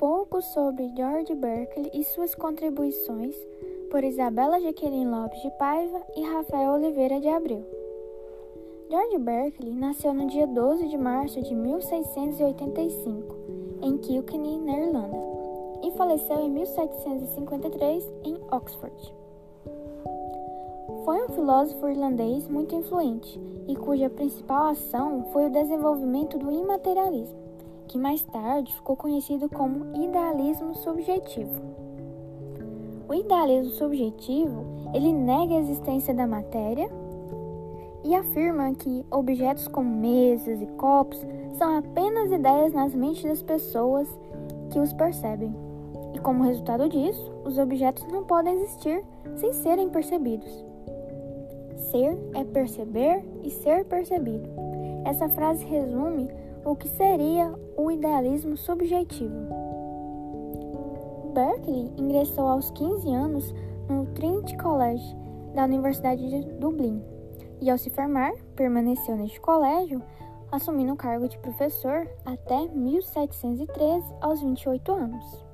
Artigo sobre George Berkeley e suas contribuições por Isabela Jaqueline Lopes de Paiva e Rafael Oliveira de Abreu. George Berkeley nasceu no dia 12 de março de 1685, em Kilkenny, na Irlanda, e faleceu em 1753 em Oxford. Foi um filósofo irlandês muito influente e cuja principal ação foi o desenvolvimento do imaterialismo, que mais tarde ficou conhecido como idealismo subjetivo. O idealismo subjetivo, ele nega a existência da matéria e afirma que objetos como mesas e copos são apenas ideias nas mentes das pessoas que os percebem. E como resultado disso, os objetos não podem existir sem serem percebidos. Ser é perceber e ser percebido. Essa frase resume o que seria o idealismo subjetivo. Berkeley ingressou aos 15 anos no Trinity College da Universidade de Dublin e, ao se formar, permaneceu neste colégio, assumindo o cargo de professor até 1713, aos 28 anos.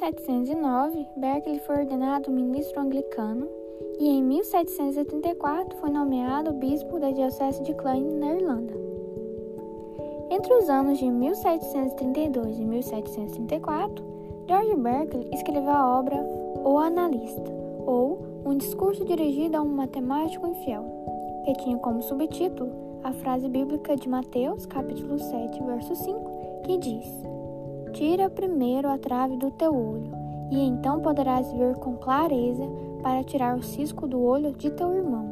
1709, Berkeley foi ordenado ministro anglicano e em 1774 foi nomeado bispo da Diocese de Clyde, na Irlanda. Entre os anos de 1732 e 1734, George Berkeley escreveu a obra O Analista, ou Um Discurso Dirigido a um Matemático Infiel, que tinha como subtítulo a frase bíblica de Mateus, capítulo 7, verso 5, que diz: Tira primeiro a trave do teu olho, e então poderás ver com clareza para tirar o cisco do olho de teu irmão.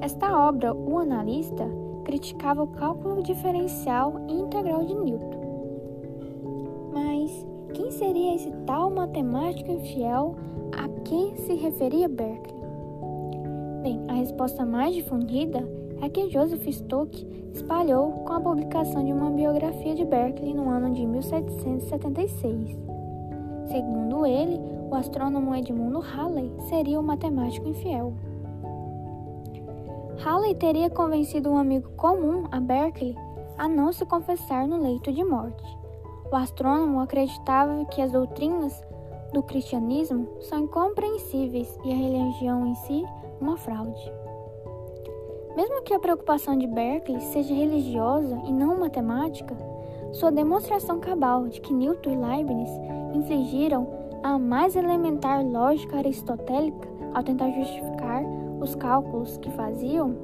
Esta obra, o analista, criticava o cálculo diferencial e integral de Newton. Mas quem seria esse tal matemático infiel a que se referia Berkeley? Bem, a resposta mais difundida é que Joseph Stoke espalhou com a publicação de uma biografia de Berkeley no ano de 1776. Segundo ele, o astrônomo Edmundo Halley seria o matemático infiel. Halley teria convencido um amigo comum a Berkeley a não se confessar no leito de morte. O astrônomo acreditava que as doutrinas do cristianismo são incompreensíveis e a religião em si uma fraude. Mesmo que a preocupação de Berkeley seja religiosa e não matemática, sua demonstração cabal de que Newton e Leibniz infligiram a mais elementar lógica aristotélica ao tentar justificar os cálculos que faziam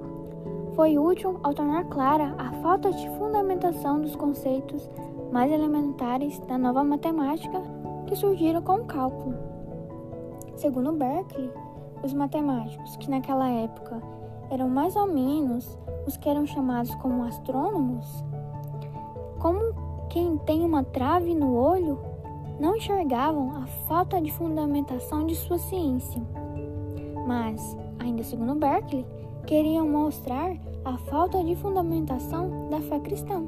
foi útil ao tornar clara a falta de fundamentação dos conceitos mais elementares da nova matemática que surgiram com o cálculo. Segundo Berkeley, os matemáticos que naquela época eram mais ou menos os que eram chamados como astrônomos, como quem tem uma trave no olho, não enxergavam a falta de fundamentação de sua ciência. Mas, ainda segundo Berkeley, queriam mostrar a falta de fundamentação da fé cristã.